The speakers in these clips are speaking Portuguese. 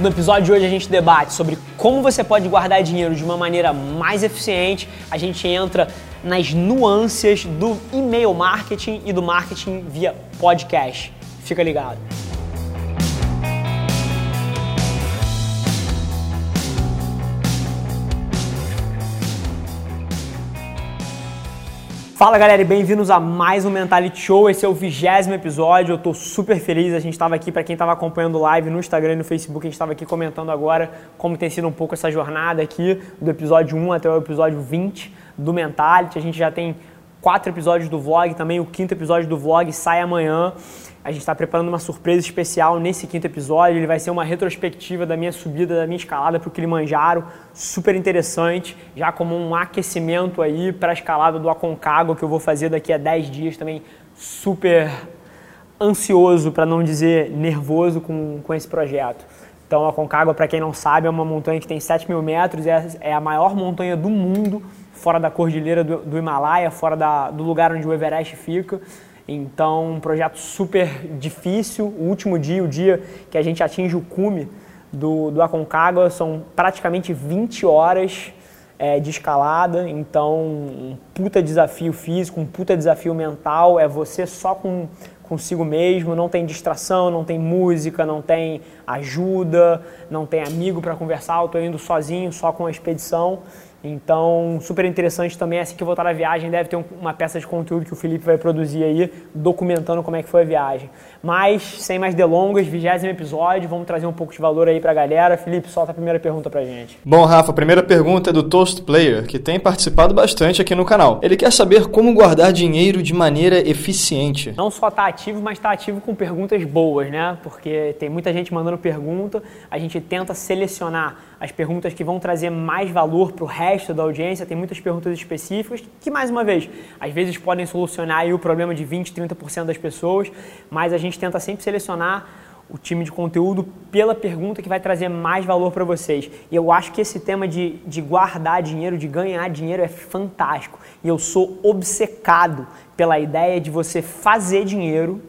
No episódio de hoje a gente debate sobre como você pode guardar dinheiro de uma maneira mais eficiente. A gente entra nas nuances do e-mail marketing e do marketing via podcast. Fica ligado. Fala galera e bem-vindos a mais um Mentality Show. Esse é o vigésimo episódio. Eu tô super feliz. A gente estava aqui, para quem estava acompanhando live no Instagram e no Facebook, a gente estava aqui comentando agora como tem sido um pouco essa jornada aqui, do episódio 1 até o episódio 20 do Mentality. A gente já tem quatro episódios do vlog também. O quinto episódio do vlog sai amanhã. A gente está preparando uma surpresa especial nesse quinto episódio. Ele vai ser uma retrospectiva da minha subida, da minha escalada para o Kilimanjaro, super interessante, já como um aquecimento aí para a escalada do Aconcagua que eu vou fazer daqui a 10 dias também, super ansioso, para não dizer nervoso com, com esse projeto. Então, a Aconcagua, para quem não sabe, é uma montanha que tem 7 mil metros, é, é a maior montanha do mundo, fora da cordilheira do, do Himalaia, fora da, do lugar onde o Everest fica. Então, um projeto super difícil. O último dia, o dia que a gente atinge o cume do, do Aconcagua, são praticamente 20 horas é, de escalada. Então, um puta desafio físico, um puta desafio mental. É você só com consigo mesmo, não tem distração, não tem música, não tem ajuda, não tem amigo para conversar. Eu estou indo sozinho, só com a expedição. Então, super interessante também, assim que voltar na viagem, deve ter uma peça de conteúdo que o Felipe vai produzir aí, documentando como é que foi a viagem. Mas, sem mais delongas, vigésimo episódio, vamos trazer um pouco de valor aí pra galera. Felipe, solta a primeira pergunta pra gente. Bom, Rafa, a primeira pergunta é do Toast Player, que tem participado bastante aqui no canal. Ele quer saber como guardar dinheiro de maneira eficiente. Não só tá ativo, mas tá ativo com perguntas boas, né? Porque tem muita gente mandando pergunta, a gente tenta selecionar as perguntas que vão trazer mais valor para o resto da audiência. Tem muitas perguntas específicas que, mais uma vez, às vezes podem solucionar o problema de 20, 30% das pessoas, mas a gente tenta sempre selecionar o time de conteúdo pela pergunta que vai trazer mais valor para vocês. E eu acho que esse tema de, de guardar dinheiro, de ganhar dinheiro é fantástico. E eu sou obcecado pela ideia de você fazer dinheiro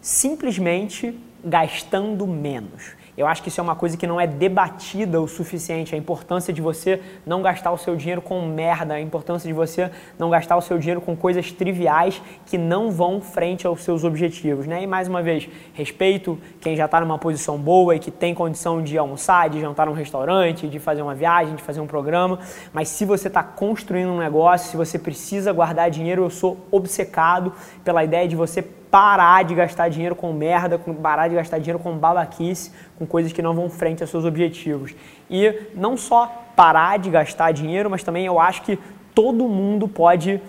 simplesmente gastando menos. Eu acho que isso é uma coisa que não é debatida o suficiente. A importância de você não gastar o seu dinheiro com merda, a importância de você não gastar o seu dinheiro com coisas triviais que não vão frente aos seus objetivos. Né? E mais uma vez, respeito quem já está numa posição boa e que tem condição de almoçar, de jantar num restaurante, de fazer uma viagem, de fazer um programa. Mas se você está construindo um negócio, se você precisa guardar dinheiro, eu sou obcecado pela ideia de você parar de gastar dinheiro com merda, com, parar de gastar dinheiro com babaquice, com coisas que não vão frente aos seus objetivos. E não só parar de gastar dinheiro, mas também eu acho que todo mundo pode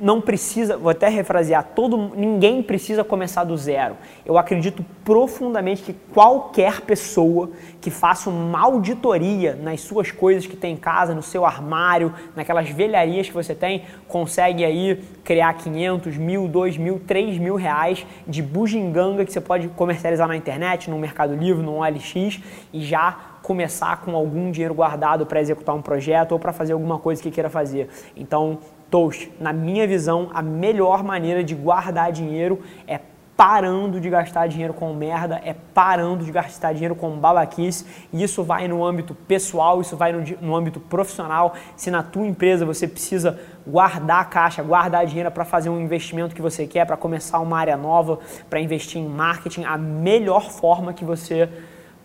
não precisa, vou até refrasear, todo, ninguém precisa começar do zero. Eu acredito profundamente que qualquer pessoa que faça uma auditoria nas suas coisas que tem em casa, no seu armário, naquelas velharias que você tem, consegue aí criar 500, mil, 2 mil, 3 mil reais de bugiganga que você pode comercializar na internet, no Mercado Livre, no OLX e já começar com algum dinheiro guardado para executar um projeto ou para fazer alguma coisa que queira fazer. Então, Toast, na minha visão, a melhor maneira de guardar dinheiro é parando de gastar dinheiro com merda, é parando de gastar dinheiro com babaquice. E isso vai no âmbito pessoal, isso vai no, no âmbito profissional. Se na tua empresa você precisa guardar caixa, guardar dinheiro para fazer um investimento que você quer, para começar uma área nova, para investir em marketing, a melhor forma que você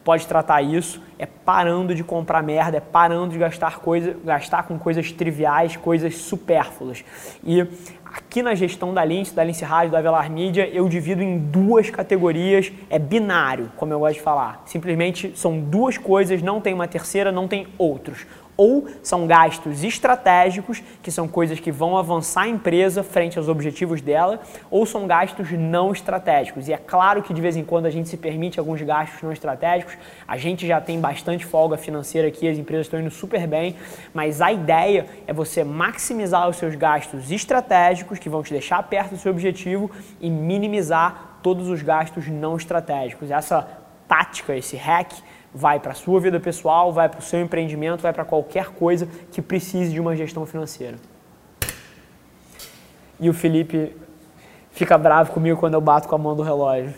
pode tratar isso é parando de comprar merda, é parando de gastar, coisa, gastar com coisas triviais, coisas supérfluas. E aqui na gestão da Lince, da Lince Rádio, da Velar Mídia, eu divido em duas categorias, é binário, como eu gosto de falar. Simplesmente são duas coisas, não tem uma terceira, não tem outros ou são gastos estratégicos, que são coisas que vão avançar a empresa frente aos objetivos dela, ou são gastos não estratégicos. E é claro que de vez em quando a gente se permite alguns gastos não estratégicos, a gente já tem bastante folga financeira aqui, as empresas estão indo super bem, mas a ideia é você maximizar os seus gastos estratégicos, que vão te deixar perto do seu objetivo, e minimizar todos os gastos não estratégicos. Essa tática, esse hack, vai para a sua vida pessoal, vai para o seu empreendimento, vai para qualquer coisa que precise de uma gestão financeira. E o Felipe fica bravo comigo quando eu bato com a mão do relógio.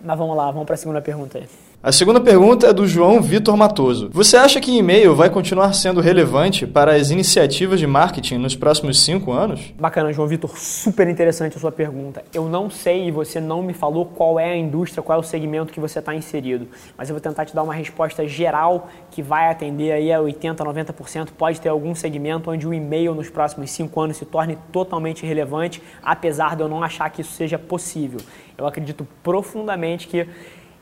Mas vamos lá, vamos para a segunda pergunta aí. A segunda pergunta é do João Vitor Matoso. Você acha que e-mail vai continuar sendo relevante para as iniciativas de marketing nos próximos cinco anos? Bacana, João Vitor, super interessante a sua pergunta. Eu não sei e você não me falou qual é a indústria, qual é o segmento que você está inserido, mas eu vou tentar te dar uma resposta geral que vai atender aí a 80%, 90%. Pode ter algum segmento onde o e-mail nos próximos cinco anos se torne totalmente relevante, apesar de eu não achar que isso seja possível. Eu acredito profundamente que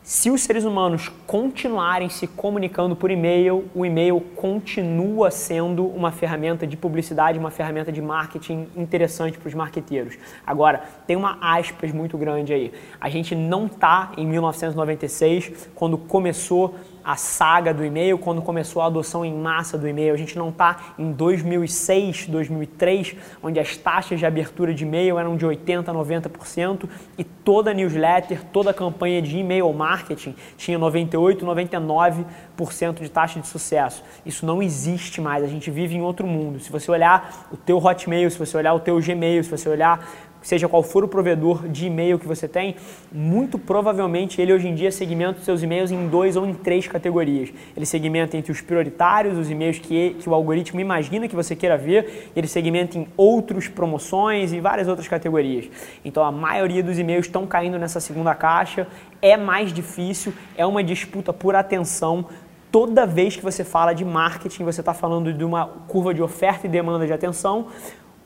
se os seres humanos continuarem se comunicando por e-mail, o e-mail continua sendo uma ferramenta de publicidade, uma ferramenta de marketing interessante para os marqueteiros. Agora, tem uma aspas muito grande aí. A gente não está em 1996, quando começou a saga do e-mail, quando começou a adoção em massa do e-mail. A gente não está em 2006, 2003, onde as taxas de abertura de e-mail eram de 80%, 90% e toda newsletter, toda campanha de e-mail marketing tinha 98%, 99% de taxa de sucesso. Isso não existe mais, a gente vive em outro mundo. Se você olhar o teu Hotmail, se você olhar o teu Gmail, se você olhar seja qual for o provedor de e-mail que você tem, muito provavelmente ele hoje em dia segmenta os seus e-mails em dois ou em três categorias. Ele segmenta entre os prioritários, os e-mails que, que o algoritmo imagina que você queira ver, ele segmenta em outros promoções e várias outras categorias. Então a maioria dos e-mails estão caindo nessa segunda caixa, é mais difícil, é uma disputa por atenção, toda vez que você fala de marketing, você está falando de uma curva de oferta e demanda de atenção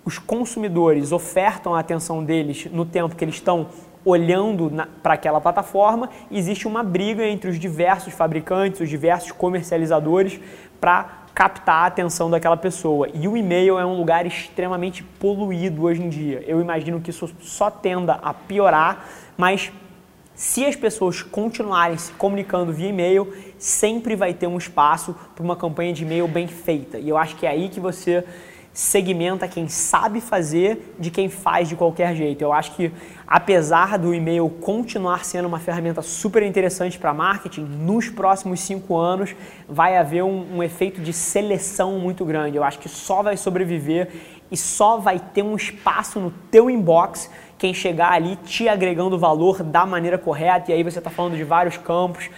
os consumidores ofertam a atenção deles no tempo que eles estão olhando para aquela plataforma, existe uma briga entre os diversos fabricantes, os diversos comercializadores para captar a atenção daquela pessoa. E o e-mail é um lugar extremamente poluído hoje em dia. Eu imagino que isso só tenda a piorar, mas se as pessoas continuarem se comunicando via e-mail, sempre vai ter um espaço para uma campanha de e-mail bem feita. E eu acho que é aí que você segmenta quem sabe fazer de quem faz de qualquer jeito. Eu acho que, apesar do e-mail continuar sendo uma ferramenta super interessante para marketing, nos próximos cinco anos vai haver um, um efeito de seleção muito grande. Eu acho que só vai sobreviver e só vai ter um espaço no teu inbox quem chegar ali te agregando valor da maneira correta, e aí você está falando de vários campos,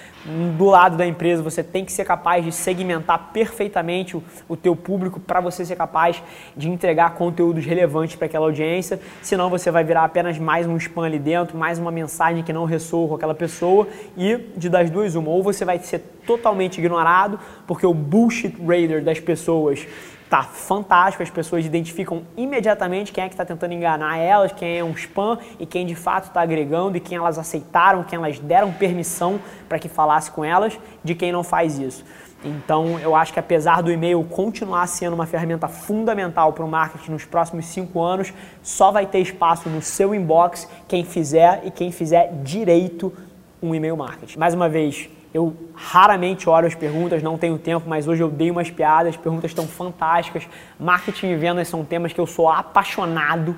do lado da empresa você tem que ser capaz de segmentar perfeitamente o, o teu público para você ser capaz de entregar conteúdos relevantes para aquela audiência, senão você vai virar apenas mais um spam ali dentro, mais uma mensagem que não ressoa com aquela pessoa, e de das duas uma, ou você vai ser totalmente ignorado, porque o bullshit raider das pessoas tá fantástico, as pessoas identificam imediatamente quem é que está tentando enganar elas, quem é um spam e quem de fato está agregando e quem elas aceitaram, quem elas deram permissão para que falasse com elas, de quem não faz isso. Então, eu acho que apesar do e-mail continuar sendo uma ferramenta fundamental para o marketing nos próximos cinco anos, só vai ter espaço no seu inbox quem fizer e quem fizer direito um e-mail marketing. Mais uma vez, eu raramente olho as perguntas, não tenho tempo, mas hoje eu dei umas piadas, as perguntas estão fantásticas. Marketing e vendas são temas que eu sou apaixonado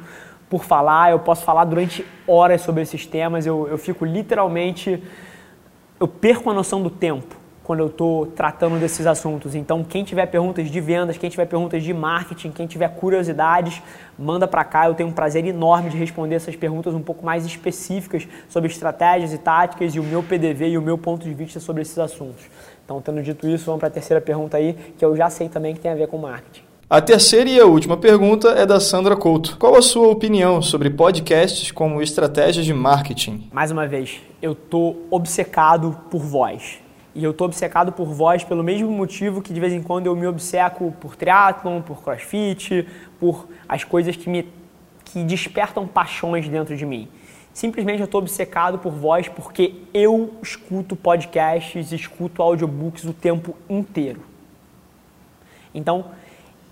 por falar, eu posso falar durante horas sobre esses temas, eu, eu fico literalmente. Eu perco a noção do tempo quando eu estou tratando desses assuntos. Então, quem tiver perguntas de vendas, quem tiver perguntas de marketing, quem tiver curiosidades, manda para cá. Eu tenho um prazer enorme de responder essas perguntas um pouco mais específicas sobre estratégias e táticas e o meu PDV e o meu ponto de vista sobre esses assuntos. Então, tendo dito isso, vamos para a terceira pergunta aí, que eu já sei também que tem a ver com marketing. A terceira e a última pergunta é da Sandra Couto. Qual a sua opinião sobre podcasts como estratégias de marketing? Mais uma vez, eu tô obcecado por voz E eu tô obcecado por voz pelo mesmo motivo que de vez em quando eu me obceco por triatlon, por crossfit, por as coisas que me que despertam paixões dentro de mim. Simplesmente eu estou obcecado por voz porque eu escuto podcasts, escuto audiobooks o tempo inteiro. Então,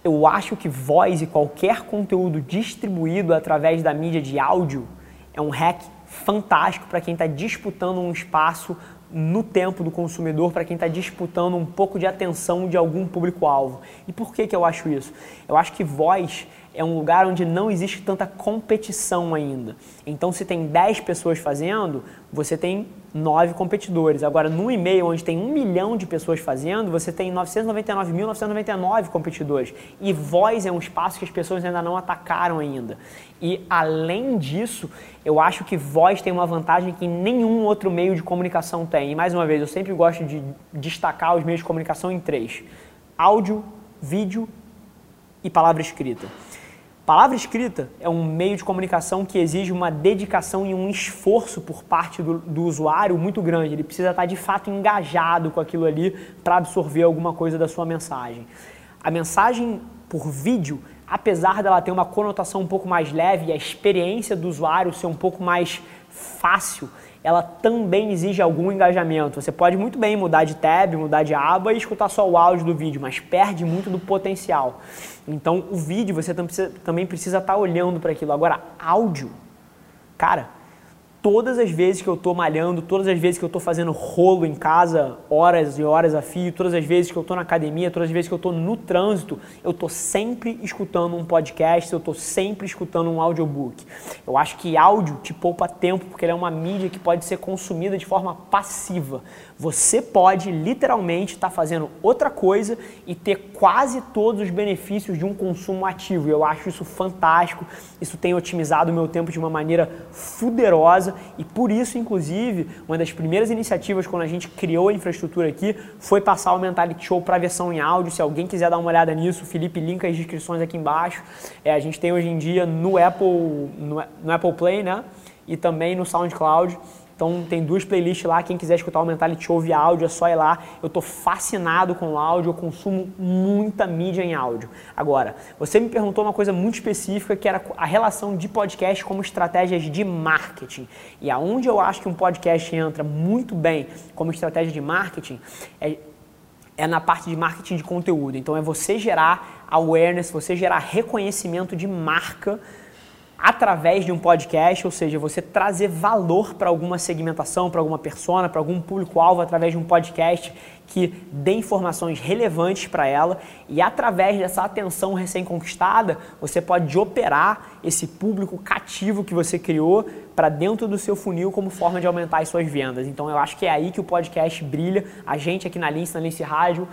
eu acho que voz e qualquer conteúdo distribuído através da mídia de áudio é um hack fantástico para quem está disputando um espaço no tempo do consumidor, para quem está disputando um pouco de atenção de algum público-alvo. E por que, que eu acho isso? Eu acho que voz é um lugar onde não existe tanta competição ainda. Então, se tem 10 pessoas fazendo, você tem 9 competidores. Agora, no e-mail, onde tem um milhão de pessoas fazendo, você tem 999.999 competidores. E voz é um espaço que as pessoas ainda não atacaram ainda. E, além disso, eu acho que voz tem uma vantagem que nenhum outro meio de comunicação tem. E, mais uma vez, eu sempre gosto de destacar os meios de comunicação em três. Áudio, vídeo e palavra escrita. Palavra escrita é um meio de comunicação que exige uma dedicação e um esforço por parte do, do usuário muito grande. Ele precisa estar de fato engajado com aquilo ali para absorver alguma coisa da sua mensagem. A mensagem por vídeo, apesar dela ter uma conotação um pouco mais leve e a experiência do usuário ser um pouco mais fácil, ela também exige algum engajamento. Você pode muito bem mudar de tab, mudar de aba e escutar só o áudio do vídeo, mas perde muito do potencial. Então, o vídeo você também precisa estar olhando para aquilo. Agora, áudio, cara, todas as vezes que eu estou malhando, todas as vezes que eu estou fazendo rolo em casa, horas e horas a fio, todas as vezes que eu estou na academia, todas as vezes que eu estou no trânsito, eu estou sempre escutando um podcast, eu estou sempre escutando um audiobook. Eu acho que áudio te poupa tempo, porque ele é uma mídia que pode ser consumida de forma passiva. Você pode literalmente estar tá fazendo outra coisa e ter quase todos os benefícios de um consumo ativo. Eu acho isso fantástico. Isso tem otimizado o meu tempo de uma maneira fuderosa e por isso, inclusive, uma das primeiras iniciativas quando a gente criou a infraestrutura aqui foi passar o Mentality Show para versão em áudio. Se alguém quiser dar uma olhada nisso, Felipe linka as descrições aqui embaixo. É, a gente tem hoje em dia no Apple, no, no Apple Play, né? E também no SoundCloud. Então tem duas playlists lá, quem quiser escutar o Mentality via áudio é só ir lá. Eu tô fascinado com o áudio, eu consumo muita mídia em áudio. Agora, você me perguntou uma coisa muito específica que era a relação de podcast como estratégias de marketing. E aonde eu acho que um podcast entra muito bem como estratégia de marketing é, é na parte de marketing de conteúdo. Então é você gerar awareness, você gerar reconhecimento de marca através de um podcast, ou seja, você trazer valor para alguma segmentação, para alguma persona, para algum público-alvo através de um podcast que dê informações relevantes para ela e através dessa atenção recém-conquistada, você pode operar esse público cativo que você criou para dentro do seu funil como forma de aumentar as suas vendas. Então eu acho que é aí que o podcast brilha. A gente aqui na Lince, na Lince Rádio,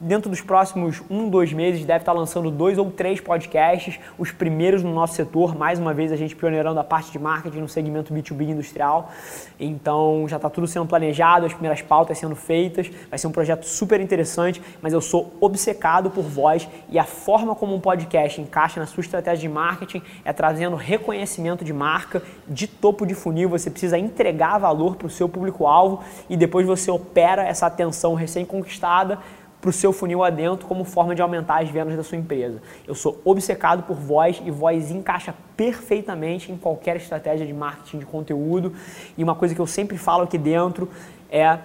dentro dos próximos um, dois meses, deve estar lançando dois ou três podcasts, os primeiros no nosso setor. Mais uma vez, a gente pioneirando a parte de marketing no segmento B2B industrial. Então, já está tudo sendo planejado, as primeiras pautas sendo feitas. Vai ser um projeto super interessante, mas eu sou obcecado por voz e a forma como um podcast encaixa na sua estratégia de marketing é trazendo reconhecimento de marca, de topo de funil. Você precisa entregar valor para o seu público-alvo e depois você opera essa atenção recém-conquistada para o seu funil adentro como forma de aumentar as vendas da sua empresa. Eu sou obcecado por voz e voz encaixa perfeitamente em qualquer estratégia de marketing de conteúdo. E uma coisa que eu sempre falo aqui dentro é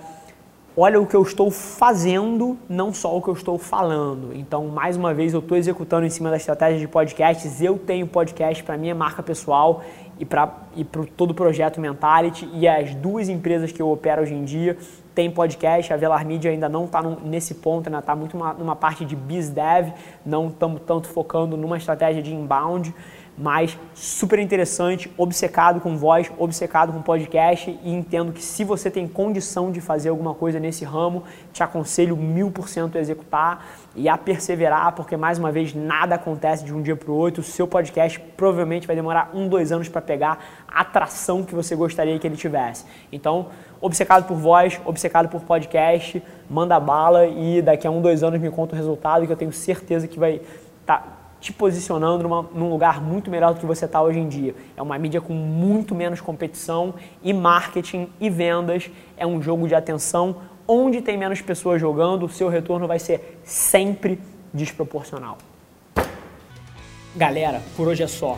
olha o que eu estou fazendo, não só o que eu estou falando. Então, mais uma vez, eu estou executando em cima da estratégia de podcasts. Eu tenho podcast para minha marca pessoal e para e todo o projeto Mentality. E as duas empresas que eu opero hoje em dia tem podcast, a Velar Media ainda não está nesse ponto, ainda está muito uma, numa parte de biz dev, não estamos tanto focando numa estratégia de inbound, mas super interessante, obcecado com voz, obcecado com podcast e entendo que se você tem condição de fazer alguma coisa nesse ramo, te aconselho mil por cento a executar e a perseverar, porque mais uma vez nada acontece de um dia para o outro. O seu podcast provavelmente vai demorar um, dois anos para pegar a atração que você gostaria que ele tivesse. Então, obcecado por voz, obcecado por podcast, manda bala e daqui a um, dois anos me conta o resultado que eu tenho certeza que vai estar tá te posicionando numa, num lugar muito melhor do que você está hoje em dia. É uma mídia com muito menos competição e marketing e vendas é um jogo de atenção onde tem menos pessoas jogando, o seu retorno vai ser sempre desproporcional. Galera, por hoje é só,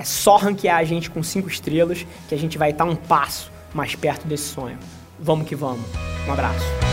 É só ranquear a gente com 5 estrelas que a gente vai estar um passo mais perto desse sonho. Vamos que vamos. Um abraço.